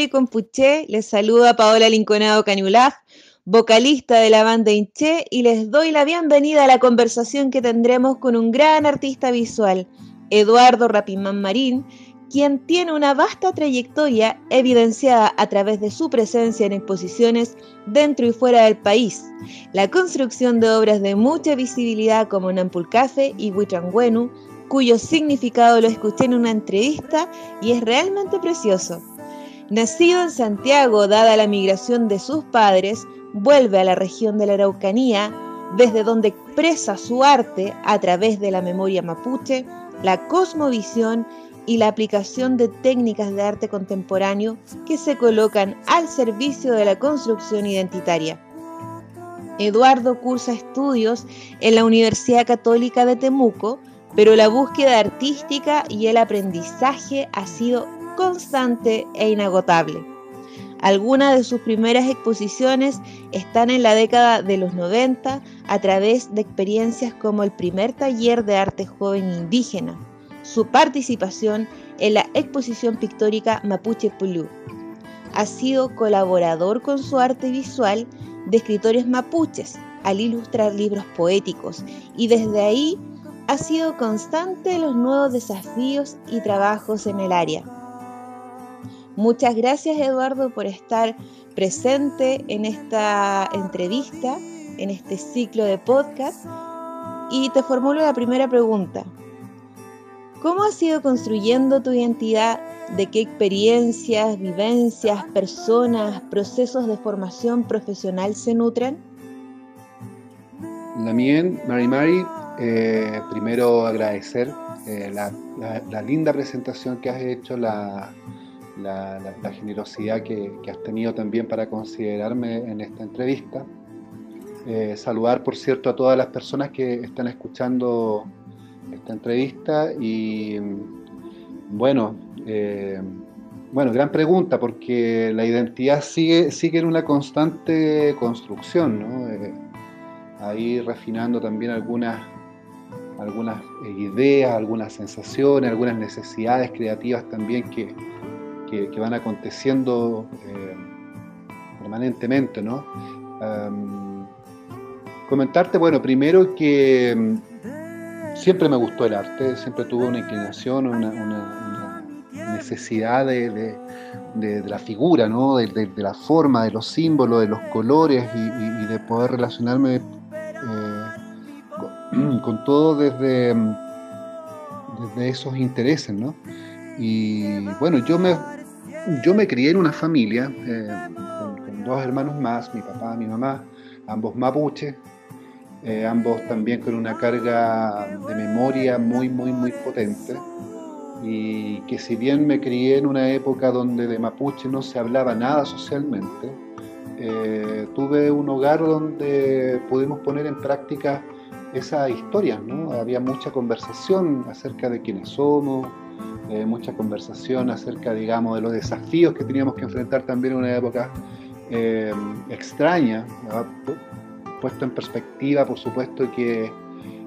Mari Compuché, les saluda Paola Linconado Cañulaf, vocalista de la banda Inche, y les doy la bienvenida a la conversación que tendremos con un gran artista visual, Eduardo Rapimán Marín, quien tiene una vasta trayectoria evidenciada a través de su presencia en exposiciones dentro y fuera del país, la construcción de obras de mucha visibilidad como Nampulcafe y Huitrangüenu, cuyo significado lo escuché en una entrevista y es realmente precioso. Nacido en Santiago, dada la migración de sus padres, vuelve a la región de la Araucanía, desde donde expresa su arte a través de la memoria mapuche, la cosmovisión y la aplicación de técnicas de arte contemporáneo que se colocan al servicio de la construcción identitaria. Eduardo cursa estudios en la Universidad Católica de Temuco, pero la búsqueda artística y el aprendizaje ha sido constante e inagotable. Algunas de sus primeras exposiciones están en la década de los 90 a través de experiencias como el primer taller de arte joven indígena, su participación en la exposición pictórica Mapuche Pulú. Ha sido colaborador con su arte visual de escritores mapuches al ilustrar libros poéticos y desde ahí ha sido constante los nuevos desafíos y trabajos en el área. Muchas gracias Eduardo por estar presente en esta entrevista, en este ciclo de podcast. Y te formulo la primera pregunta. ¿Cómo has ido construyendo tu identidad? ¿De qué experiencias, vivencias, personas, procesos de formación profesional se nutren? Mía, Mari Mari, eh, primero agradecer eh, la, linda presentación que has hecho, la, generosidad que, has tenido también para considerarme en esta entrevista. Eh, saludar, por cierto, a todas las personas que están escuchando esta entrevista y bueno, eh, bueno, gran pregunta porque la identidad sigue, sigue en una constante construcción, ¿no? Eh, ahí refinando también algunas, algunas ideas, algunas sensaciones, algunas necesidades creativas también que, que, van aconteciendo eh, permanentemente, ¿no? comentarte, bueno, primero que siempre me gustó el arte, siempre tuve una inclinación, una, necesidad de, la figura, ¿no? de, la forma, de los símbolos, de los colores y, de poder relacionarme eh, con, todo desde, desde esos intereses. ¿no? Y bueno, yo me, yo me crié en una familia eh, con, dos hermanos más, mi papá, mi mamá, ambos mapuches, eh, ambos también con una carga de memoria muy, muy, muy potente. Y que si bien me crié en una época donde de mapuche no se hablaba nada socialmente, eh, tuve un hogar donde pudimos poner en práctica esa historia, ¿no? Había mucha conversación acerca de quiénes somos, eh, mucha conversación acerca, digamos, de los desafíos que teníamos que enfrentar también en una época extraña, puesto en perspectiva, por supuesto que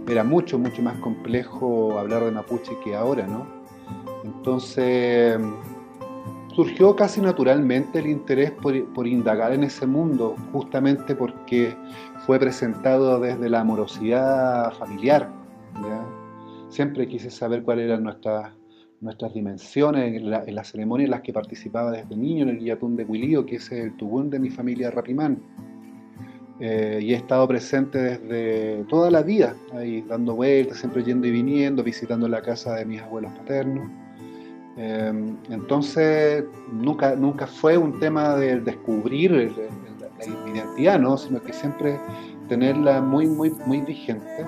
era mucho, mucho más complejo hablar de mapuche que ahora, ¿no? Entonces surgió casi naturalmente el interés por, indagar en ese mundo, justamente porque fue presentado desde la amorosidad familiar. Siempre quise saber cuáles eran nuestras, nuestras dimensiones en, la, las ceremonias en las que participaba desde niño en el Guillatún de Huilío, que es el tubún de mi familia Rapimán. Eh, y he estado presente desde toda la vida, ahí dando vueltas, siempre yendo y viniendo, visitando la casa de mis abuelos paternos. Em, entonces, nunca, nunca fue un tema de descubrir la, identidad, ¿no? sino que siempre tenerla muy, muy, muy vigente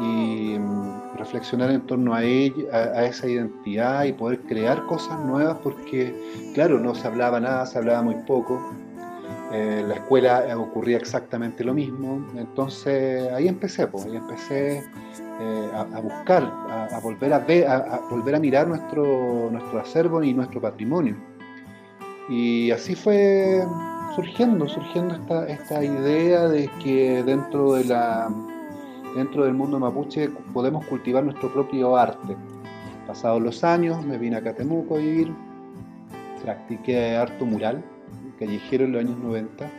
y mm, reflexionar en torno a, ella, a, esa identidad y poder crear cosas nuevas porque, claro, no se hablaba nada, se hablaba muy poco en la escuela ocurría exactamente lo mismo, entonces ahí empecé, pues, ahí empecé eh, a, buscar, a, volver a ver, a, volver a mirar nuestro, nuestro acervo y nuestro patrimonio. Y así fue surgiendo, surgiendo esta, esta idea de que dentro, de la, dentro del mundo mapuche podemos cultivar nuestro propio arte. Pasados los años me vine a Catemuco a vivir practiqué harto mural, callejero en los años 90,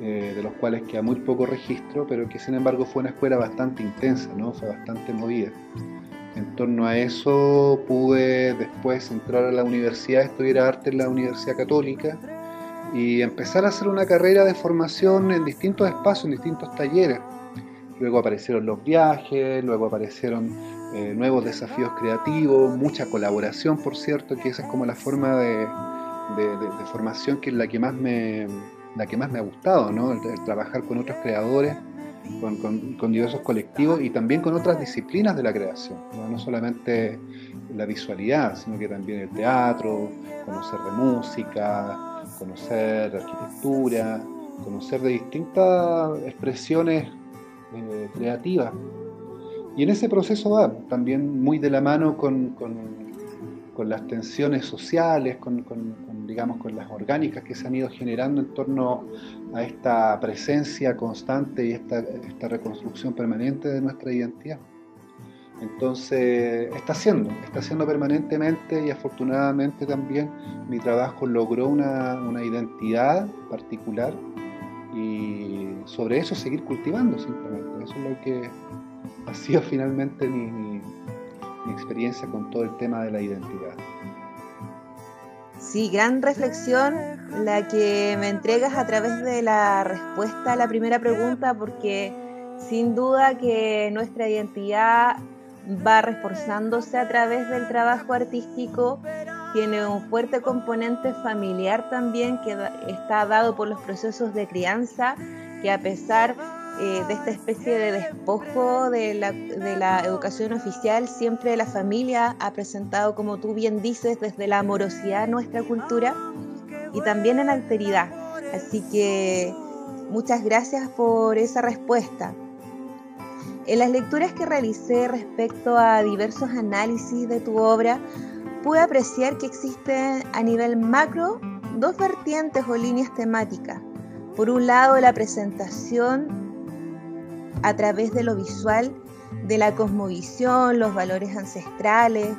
eh, de los cuales queda muy poco registro, pero que sin embargo fue una escuela bastante intensa, ¿no? fue bastante movida. En torno a eso pude después entrar a la universidad, estudiar arte en la Universidad Católica y empezar a hacer una carrera de formación en distintos espacios, en distintos talleres. Luego aparecieron los viajes, luego aparecieron eh, nuevos desafíos creativos, mucha colaboración, por cierto, que esa es como la forma de, formación que es la que más me, la que más me ha gustado, ¿no? el, trabajar con otros creadores, con, diversos colectivos y también con otras disciplinas de la creación, ¿no? solamente la visualidad, sino que también el teatro, conocer de música, conocer arquitectura, conocer de distintas expresiones creativas. Y en ese proceso va también muy de la mano con, las tensiones sociales, con, digamos, con las orgánicas que se han ido generando en torno a esta presencia constante y esta, esta reconstrucción permanente de nuestra identidad. Entonces, está haciendo, está haciendo permanentemente y afortunadamente también mi trabajo logró una, una identidad particular y sobre eso seguir cultivando simplemente. Eso es lo que ha sido finalmente mi, experiencia con todo el tema de la identidad. Sí, gran reflexión la que me entregas a través de la respuesta a la primera pregunta, porque sin duda que nuestra identidad va reforzándose a través del trabajo artístico tiene un fuerte componente familiar también que está dado por los procesos de crianza, que a pesar eh, de esta especie de despojo de la, de la, educación oficial, siempre la familia ha presentado, como tú bien dices, desde la amorosidad nuestra cultura y también en alteridad. Así que muchas gracias por esa respuesta. En las lecturas que realicé respecto a diversos análisis de tu obra, pude apreciar que existen a nivel macro dos vertientes o líneas temáticas. Por un lado, la presentación a través de lo visual de la cosmovisión, los valores ancestrales,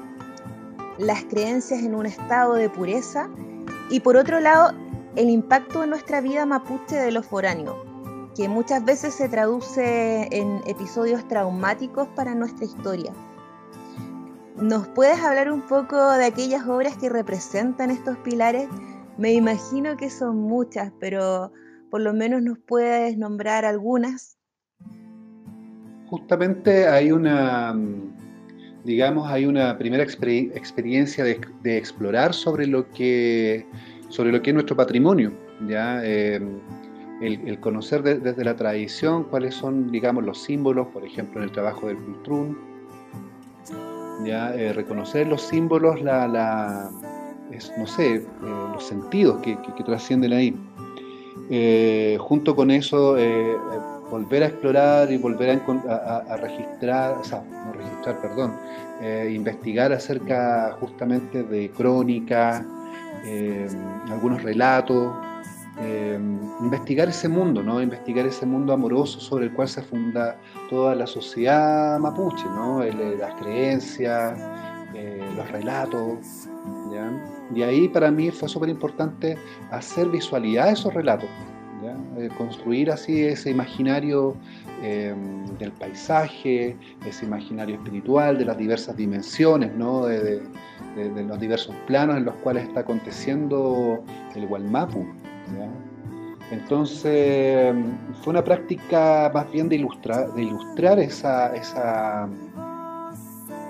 las creencias en un estado de pureza y por otro lado, el impacto en nuestra vida mapuche de lo foráneo, que muchas veces se traduce en episodios traumáticos para nuestra historia. ¿Nos puedes hablar un poco de aquellas obras que representan estos pilares? Me imagino que son muchas, pero por lo menos nos puedes nombrar algunas. Justamente hay una, digamos, hay una primera experiencia de, explorar sobre lo que sobre lo que es nuestro patrimonio, ya eh, el, conocer desde la tradición cuáles son, digamos, los símbolos, por ejemplo, en el trabajo del Cultrún, Eh, reconocer los símbolos, la, no sé, eh, los sentidos que, trascienden ahí. Eh, junto con eso, volver a explorar y volver a, registrar, o sea, no registrar, perdón, investigar acerca justamente de crónica, algunos relatos, eh, investigar ese mundo, ¿no? investigar ese mundo amoroso sobre el cual se funda toda la sociedad mapuche, ¿no? las creencias, eh, los relatos. Y ahí para mí fue súper importante hacer visualidad esos relatos, eh, construir así ese imaginario del paisaje, ese imaginario espiritual, de las diversas dimensiones, ¿no? de, de, los diversos planos en los cuales está aconteciendo el Entonces fue una práctica más bien de ilustrar, de ilustrar esa,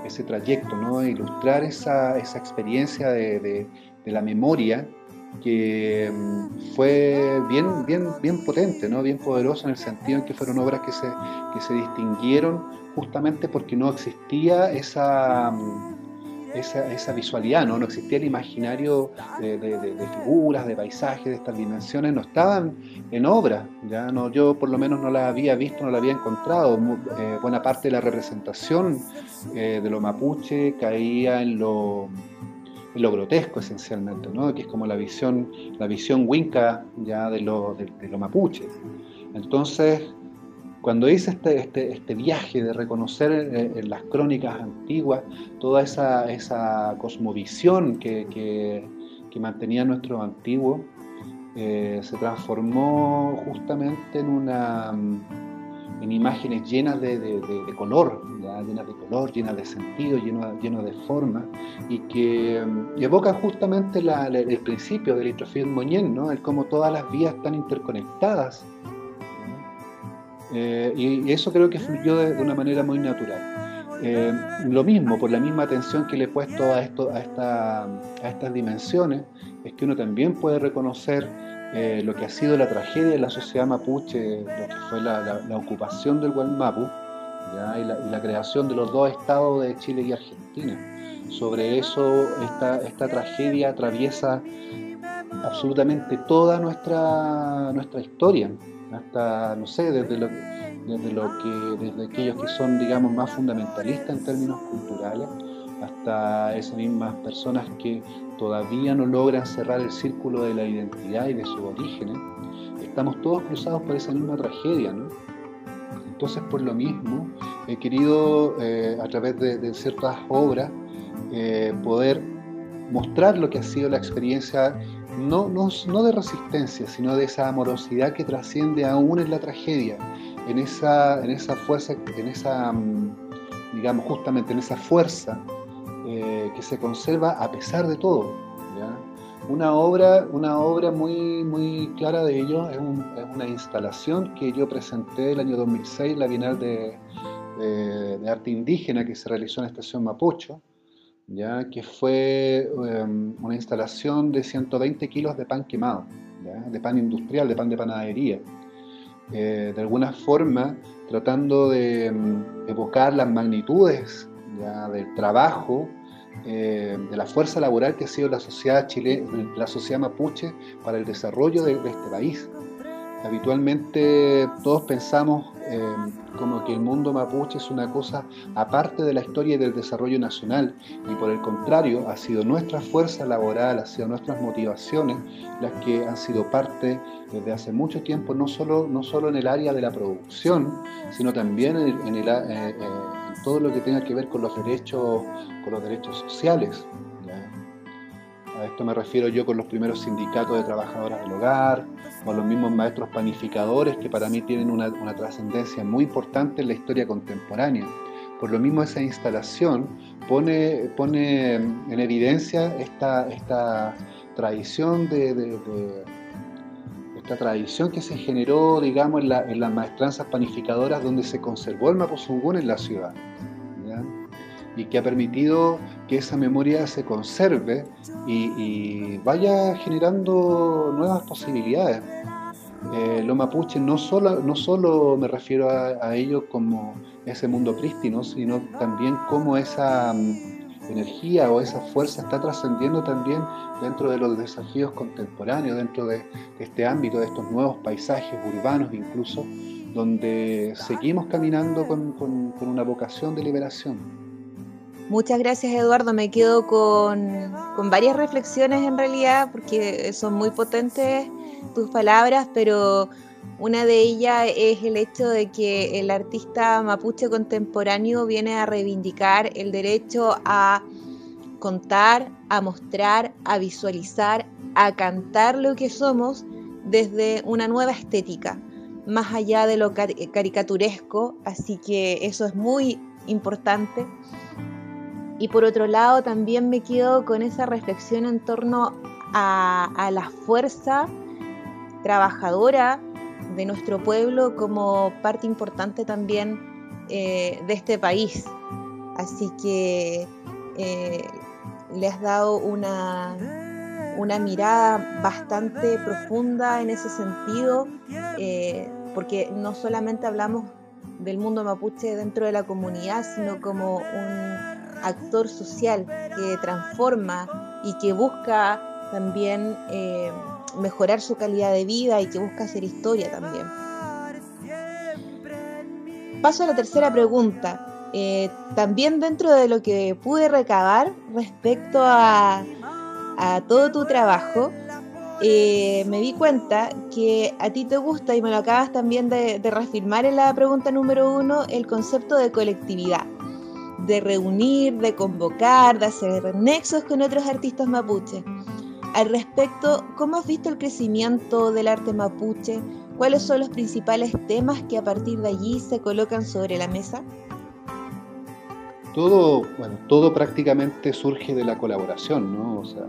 ese trayecto, ¿no? ilustrar esa, experiencia de, la memoria que mm, fue bien, bien, bien potente, ¿no? bien poderosa en el sentido en que fueron obras que se, que se distinguieron justamente porque no existía esa mm, esa, esa visualidad, ¿no? no existía el imaginario de, figuras, de paisajes, de estas dimensiones, no estaban en obra, ¿ya? No, yo por lo menos no la había visto, no la había encontrado. Eh, buena parte de la representación eh, de lo mapuche caía en lo, grotesco esencialmente, ¿no? que es como la visión, la visión winca ya de lo, de lo mapuche. Entonces, cuando hice este, este, este viaje de reconocer eh, en, las crónicas antiguas toda esa, esa cosmovisión que, que mantenía nuestro antiguo, eh, se transformó justamente en una en imágenes llenas de, color, llenas de color, llenas de sentido, llenas de forma, y que mm, evocan justamente el principio del Litrofil Moñén, ¿no? el cómo todas las vías están interconectadas. Eh, y, eso creo que fluyó de, una manera muy natural. Eh, lo mismo, por la misma atención que le he puesto a, esto, a, esta, a estas dimensiones, es que uno también puede reconocer eh, lo que ha sido la tragedia de la sociedad mapuche, lo que fue la, ocupación del Gualmapu y, la, creación de los dos estados de Chile y Argentina. Sobre eso, esta, esta tragedia atraviesa absolutamente toda nuestra, nuestra historia, hasta, no sé, desde desde lo que, desde aquellos que son, digamos, más fundamentalistas en términos culturales, hasta esas mismas personas que todavía no logran cerrar el círculo de la identidad y de sus orígenes, estamos todos cruzados por esa misma tragedia, ¿no? Entonces, por lo mismo, he querido, eh, a través de, ciertas obras, eh, poder mostrar lo que ha sido la experiencia, no, de resistencia, sino de esa amorosidad que trasciende aún en la tragedia, en esa, en esa fuerza, en esa, mm, digamos, justamente en esa fuerza eh, que se conserva a pesar de todo. Una obra, una obra muy, muy clara de ello es, una instalación que yo presenté el año 2006, la Bienal de, Arte Indígena que se realizó en la Estación Mapocho, ¿ya? que fue em, una instalación de 120 kilos de pan quemado, de pan industrial, de pan de panadería. Eh, de alguna forma tratando de em, evocar las magnitudes del trabajo, eh, de la fuerza laboral que ha sido la sociedad chilena, la sociedad mapuche para el desarrollo de, este país. Habitualmente todos pensamos eh, como que el mundo mapuche es una cosa aparte de la historia y del desarrollo nacional y por el contrario ha sido nuestra fuerza laboral, ha sido nuestras motivaciones las que han sido parte desde hace mucho tiempo, no solo, no solo en el área de la producción, sino también en, el, eh, todo lo que tenga que ver con los derechos, con los derechos sociales. A esto me refiero yo con los primeros sindicatos de trabajadoras del hogar, con los mismos maestros panificadores que para mí tienen una, trascendencia muy importante en la historia contemporánea. Por lo mismo esa instalación pone, pone en evidencia esta, esta tradición de, esta tradición que se generó, digamos, en, en, las maestranzas panificadoras donde se conservó el Mapuzungún en la ciudad y que ha permitido que esa memoria se conserve y, vaya generando nuevas posibilidades. Eh, lo mapuche no solo, no solo me refiero a, ello como ese mundo prístino, sino también como esa mm, energía o esa fuerza está trascendiendo también dentro de los desafíos contemporáneos, dentro de, este ámbito, de estos nuevos paisajes urbanos incluso, donde seguimos caminando con, con una vocación de liberación. Muchas gracias Eduardo, me quedo con, varias reflexiones en realidad porque son muy potentes tus palabras, pero una de ellas es el hecho de que el artista mapuche contemporáneo viene a reivindicar el derecho a contar, a mostrar, a visualizar, a cantar lo que somos desde una nueva estética, más allá de lo caricaturesco, así que eso es muy importante. Y por otro lado, también me quedo con esa reflexión en torno a, la fuerza trabajadora de nuestro pueblo como parte importante también eh, de este país. Así que eh, le has dado una, una, mirada bastante profunda en ese sentido, eh, porque no solamente hablamos del mundo mapuche dentro de la comunidad, sino como un actor social que transforma y que busca también eh, mejorar su calidad de vida y que busca hacer historia también. Paso a la tercera pregunta. Eh, también dentro de lo que pude recabar respecto a, todo tu trabajo, eh, me di cuenta que a ti te gusta, y me lo acabas también de, de reafirmar en la pregunta número uno, el concepto de colectividad de reunir, de convocar, de hacer nexos con otros artistas mapuches. Al respecto, ¿cómo has visto el crecimiento del arte mapuche? ¿Cuáles son los principales temas que a partir de allí se colocan sobre la mesa? Todo, bueno, todo prácticamente surge de la colaboración, ¿no? O sea,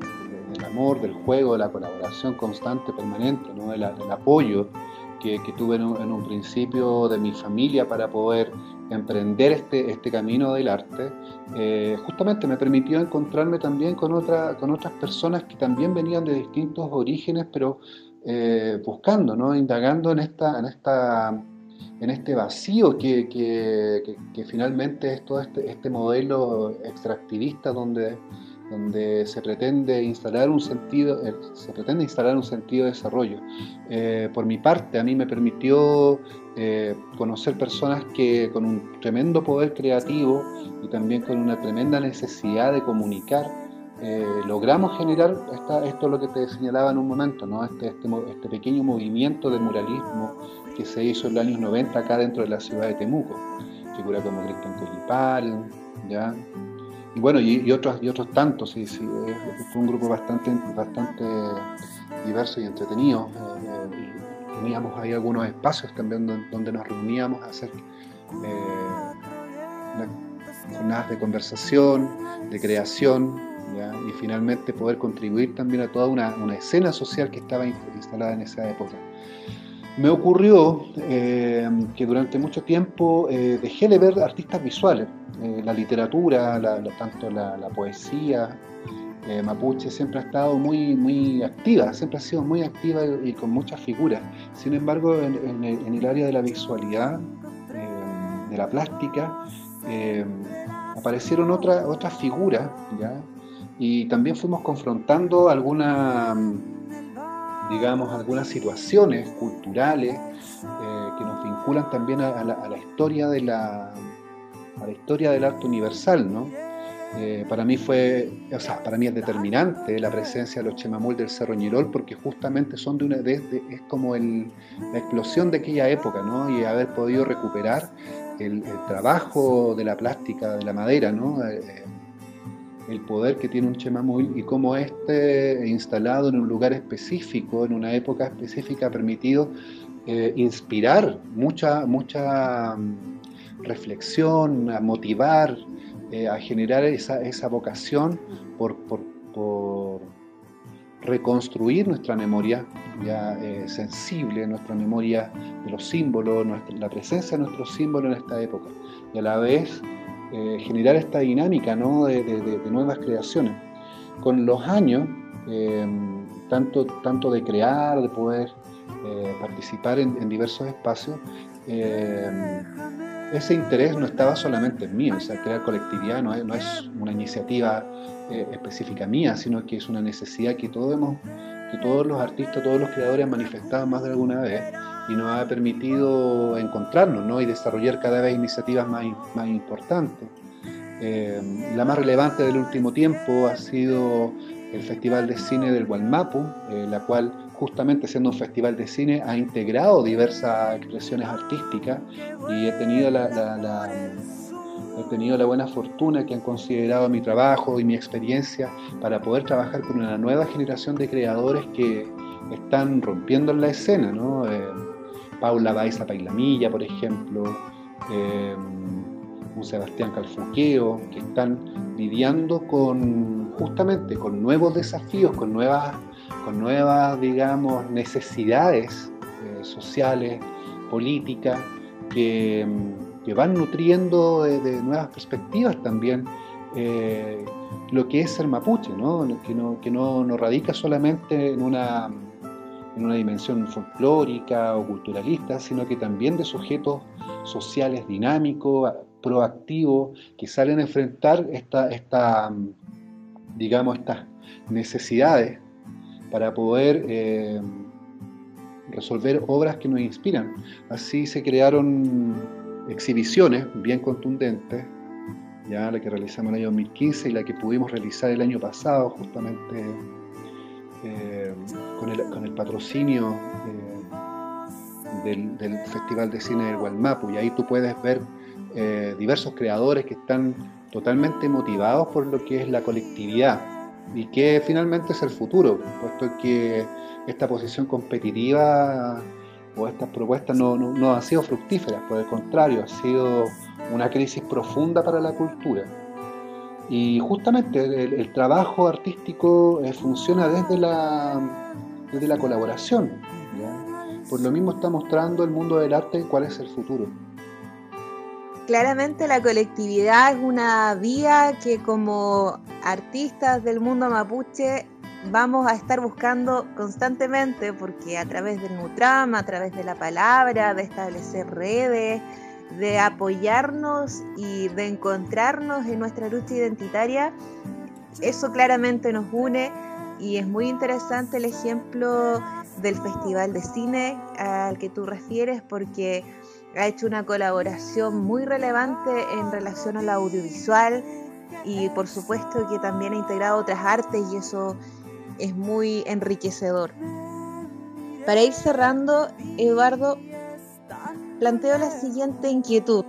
del amor, del juego, de la colaboración constante, permanente, ¿no? del, apoyo que, tuve en un, principio de mi familia para poder emprender este, este camino del arte, eh, justamente me permitió encontrarme también con, otra, con otras personas que también venían de distintos orígenes, pero eh, buscando, ¿no? indagando en esta, en esta en este vacío que, que, finalmente es todo este, este, modelo extractivista donde, donde se pretende instalar un sentido, eh, se pretende instalar un sentido de desarrollo. Eh, por mi parte, a mí me permitió eh, conocer personas que con un tremendo poder creativo y también con una tremenda necesidad de comunicar, logramos generar esta, esto lo que te señalaba en un momento, ¿no? este, este, este pequeño movimiento de muralismo que se hizo en los años 90 acá dentro de la ciudad de Temuco. Figura como Cristian Colipal, ¿ya? Y bueno, y, otros, y otros tantos, sí, sí, fue un grupo bastante, bastante diverso y entretenido. Eh, teníamos ahí algunos espacios también donde, nos reuníamos a hacer eh, jornadas de conversación, de creación, y finalmente poder contribuir también a toda una, una escena social que estaba instalada en esa época. Me ocurrió eh, que durante mucho tiempo eh, dejé de ver artistas visuales, eh, la literatura, tanto la, poesía, mapuche siempre ha estado muy, muy activa, siempre ha sido muy activa y, con muchas figuras. Sin embargo, en, el área de la visualidad, de la plástica, aparecieron otras figuras, y también fuimos confrontando alguna digamos, algunas situaciones culturales eh, que nos vinculan también a, la, historia de la, a la historia del arte universal, ¿no? Eh, para mí fue, o sea, para mí es determinante la presencia de los chemamul del Cerro Ñirol porque justamente son de una, es como el, la explosión de aquella época, ¿no? Y haber podido recuperar el, trabajo de la plástica, de la madera, ¿no? Eh, el poder que tiene un chemamul y cómo este, instalado en un lugar específico, en una época específica, ha permitido eh, inspirar mucha, mucha mm, reflexión, a motivar, eh, a generar esa, esa vocación por, por, reconstruir nuestra memoria ya eh, sensible, nuestra memoria de los símbolos, la presencia de nuestros símbolos en esta época. Y a la vez eh, generar esta dinámica de, nuevas creaciones. Con los años, eh, tanto, tanto de crear, de poder eh, participar en, diversos espacios, ese interés no estaba solamente en mí, o sea, crear colectividad no es, una iniciativa específica mía, sino que es una necesidad que todos, hemos, que todos los artistas, todos los creadores han manifestado más de alguna vez y nos ha permitido encontrarnos ¿no? y desarrollar cada vez iniciativas más, más importantes. Eh, la más relevante del último tiempo ha sido el Festival de Cine del Gualmapu, eh, la cual justamente siendo un festival de cine ha integrado diversas expresiones artísticas y he tenido la, la, he tenido la buena fortuna que han considerado mi trabajo y mi experiencia para poder trabajar con una nueva generación de creadores que están rompiendo en la escena, ¿no? Eh, Paula Baiza Pailamilla, por ejemplo, eh, un Sebastián Calfuqueo, que están lidiando con justamente con nuevos desafíos, con nuevas, con nuevas digamos, necesidades eh, sociales, políticas, que, van nutriendo de, nuevas perspectivas también eh, lo que es ser mapuche, ¿no? Que, no, que no, no radica solamente en una en una dimensión folclórica o culturalista, sino que también de sujetos sociales dinámicos, proactivos, que salen a enfrentar esta, esta digamos, estas necesidades para poder eh, resolver obras que nos inspiran. Así se crearon exhibiciones bien contundentes, ya la que realizamos en el año 2015 y la que pudimos realizar el año pasado, justamente eh, con, el, patrocinio eh, del, Festival de Cine del Gualmapu. Y ahí tú puedes ver eh, diversos creadores que están totalmente motivados por lo que es la colectividad, y que finalmente es el futuro, puesto que esta posición competitiva o estas propuestas no, no, han sido fructíferas, por el contrario, ha sido una crisis profunda para la cultura. Y justamente el, trabajo artístico eh, funciona desde la, desde la colaboración. Por lo mismo está mostrando el mundo del arte cuál es el futuro. Claramente la colectividad es una vía que como artistas del mundo mapuche vamos a estar buscando constantemente porque a través del Nutram, a través de la palabra, de establecer redes, de apoyarnos y de encontrarnos en nuestra lucha identitaria, eso claramente nos une y es muy interesante el ejemplo del Festival de Cine al que tú refieres porque ha hecho una colaboración muy relevante en relación al audiovisual y por supuesto que también ha integrado otras artes y eso es muy enriquecedor. Para ir cerrando, Eduardo, planteo la siguiente inquietud.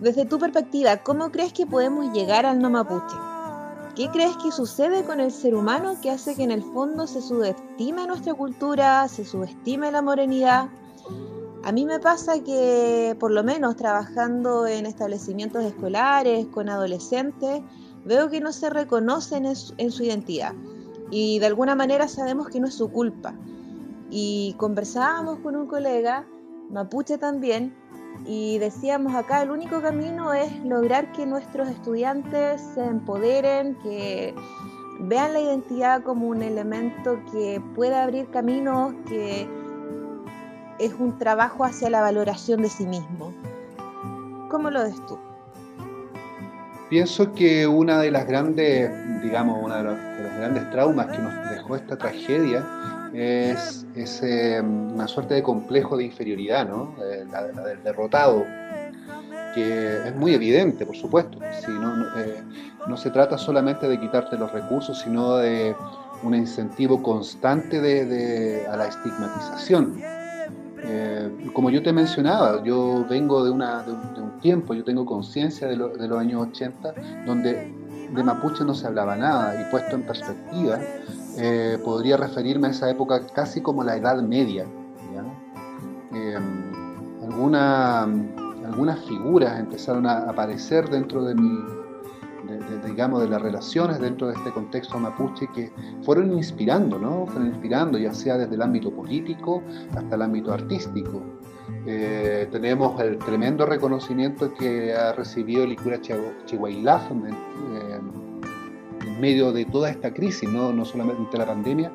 Desde tu perspectiva, ¿cómo crees que podemos llegar al no mapuche? ¿Qué crees que sucede con el ser humano que hace que en el fondo se subestime nuestra cultura, se subestime la morenidad? A mí me pasa que, por lo menos trabajando en establecimientos escolares, con adolescentes, veo que no se reconocen en su, identidad y de alguna manera sabemos que no es su culpa. Y conversábamos con un colega, mapuche también, y decíamos acá el único camino es lograr que nuestros estudiantes se empoderen, que vean la identidad como un elemento que pueda abrir caminos, que es un trabajo hacia la valoración de sí mismo. ¿Cómo lo ves tú? Pienso que una de las grandes, digamos, uno de los, grandes traumas que nos dejó esta tragedia es, una suerte de complejo de inferioridad, ¿no? La, del derrotado, que es muy evidente, por supuesto. Si no, eh, no, se trata solamente de quitarte los recursos, sino de un incentivo constante de, a la estigmatización. Como yo te mencionaba, yo vengo de, una, de, un, tiempo, yo tengo conciencia de, los años 80, donde de mapuche no se hablaba nada, y puesto en perspectiva, eh, podría referirme a esa época casi como la Edad Media. Eh, algunas figuras empezaron a aparecer dentro de mi, de, digamos, de las relaciones dentro de este contexto mapuche que fueron inspirando, ¿no? Fueron inspirando, ya sea desde el ámbito político hasta el ámbito artístico. Eh, tenemos el tremendo reconocimiento que ha recibido el Icura Chihuahilaf en, eh, en, medio de toda esta crisis, ¿no? no solamente la pandemia,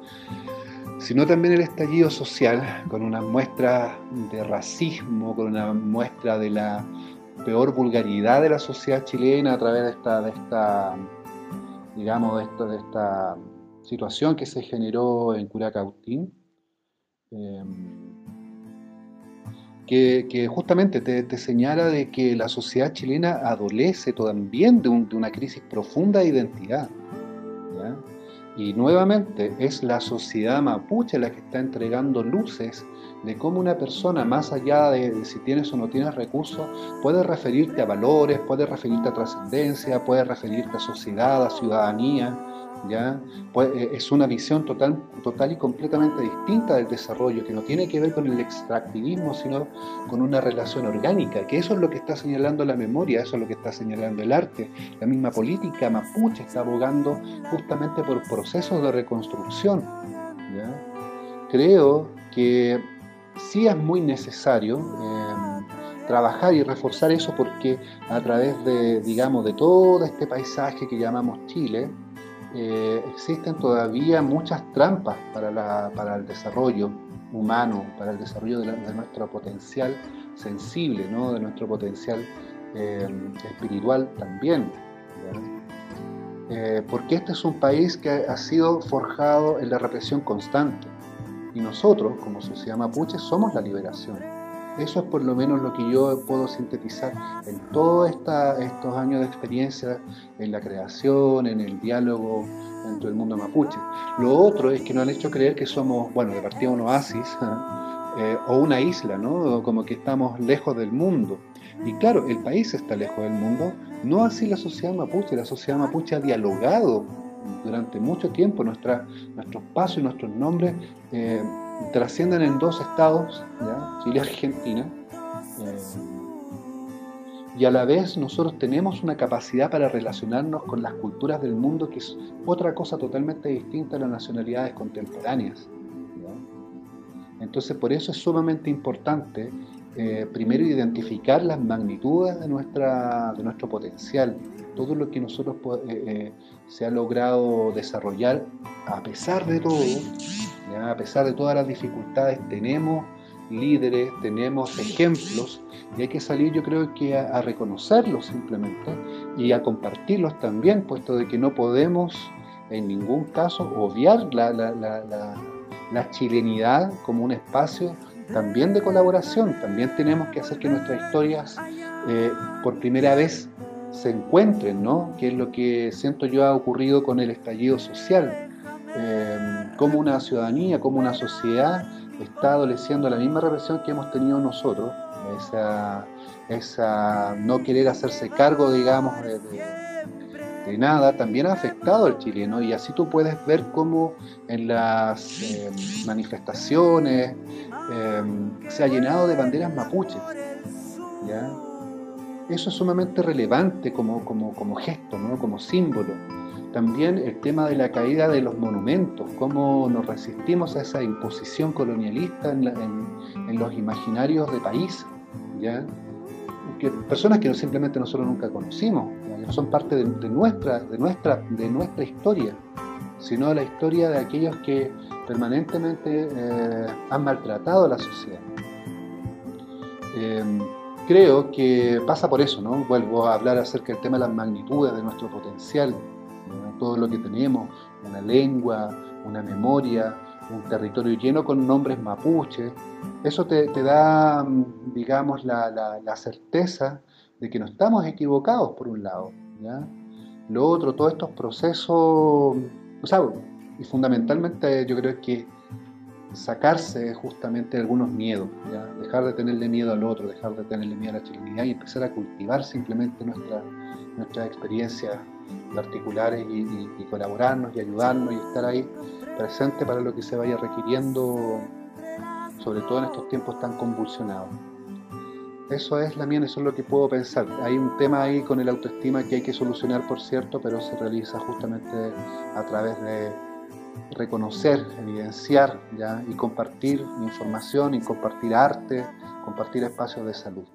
sino también el estallido social, con una muestra de racismo, con una muestra de la peor vulgaridad de la sociedad chilena a través de esta, de esta digamos, de, esta situación que se generó en Curacautín, em, que, justamente te, señala de que la sociedad chilena adolece también de, una crisis profunda de identidad. Y nuevamente es la sociedad mapuche la que está entregando luces de cómo una persona, más allá de, si tienes o no tienes recursos, puede referirte a valores, puede referirte a trascendencia, puede referirte a sociedad, a ciudadanía, Pues, eh, es una visión total, total y completamente distinta del desarrollo, que no tiene que ver con el extractivismo, sino con una relación orgánica, que eso es lo que está señalando la memoria, eso es lo que está señalando el arte. La misma política mapuche está abogando justamente por procesos de reconstrucción. Creo que sí es muy necesario em, trabajar y reforzar eso porque a través de, digamos, de todo este paisaje que llamamos Chile, eh, existen todavía muchas trampas para, para, el desarrollo humano, para el desarrollo de, nuestro potencial sensible, ¿no? de nuestro potencial em, espiritual también. Eh, porque este es un país que ha sido forjado en la represión constante. Y nosotros, como sociedad mapuche, somos la liberación. Eso es por lo menos lo que yo puedo sintetizar en todos estos años de experiencia en la creación, en el diálogo dentro del mundo mapuche. Lo otro es que nos han hecho creer que somos, bueno, de partida un oasis eh, o una isla, ¿no? Como que estamos lejos del mundo. Y claro, el país está lejos del mundo, no así la sociedad mapuche. La sociedad mapuche ha dialogado durante mucho tiempo nuestros pasos y nuestros nombres eh, trascienden en dos estados, Chile y Argentina. Eh, y a la vez nosotros tenemos una capacidad para relacionarnos con las culturas del mundo que es otra cosa totalmente distinta a las nacionalidades contemporáneas. Entonces por eso es sumamente importante eh, primero identificar las magnitudes de, nuestra, de nuestro potencial, todo lo que nosotros eh, eh, se ha logrado desarrollar a pesar de todo, a pesar de todas las dificultades, tenemos líderes, tenemos ejemplos y hay que salir yo creo que a, reconocerlos simplemente y a compartirlos también, puesto de que no podemos en ningún caso obviar la, la, la, la chilenidad como un espacio también de colaboración, también tenemos que hacer que nuestras historias eh, por primera vez se encuentren, ¿no? Que es lo que siento yo ha ocurrido con el estallido social. Eh, como una ciudadanía, como una sociedad está adoleciendo la misma represión que hemos tenido nosotros, esa, esa no querer hacerse cargo, digamos, de, nada, también ha afectado al chileno y así tú puedes ver cómo en las eh, manifestaciones eh, se ha llenado de banderas mapuches. Eso es sumamente relevante como, como, como gesto, ¿no? como símbolo. También el tema de la caída de los monumentos, cómo nos resistimos a esa imposición colonialista en, los imaginarios de país, ¿ya? Que personas que simplemente nosotros nunca conocimos, no son parte de, nuestra, de, nuestra, de nuestra historia, sino de la historia de aquellos que permanentemente eh, han maltratado a la sociedad. Em, creo que pasa por eso, ¿no? Vuelvo a hablar acerca del tema de las magnitudes de nuestro potencial, todo lo que tenemos, una lengua, una memoria, un territorio lleno con nombres mapuches, eso te, da, digamos, la, certeza de que no estamos equivocados por un lado. Lo otro, todos estos procesos, o sea, y fundamentalmente yo creo que sacarse justamente algunos miedos, dejar de tenerle miedo al otro, dejar de tenerle miedo a la chilenidad y empezar a cultivar simplemente nuestra, nuestras experiencias particulares y, colaborarnos y ayudarnos y estar ahí presente para lo que se vaya requiriendo, sobre todo en estos tiempos tan convulsionados. Eso es la mía, eso es lo que puedo pensar. Hay un tema ahí con el autoestima que hay que solucionar, por cierto, pero se realiza justamente a través de reconocer, evidenciar ¿ya? y compartir información y compartir arte, compartir espacios de salud.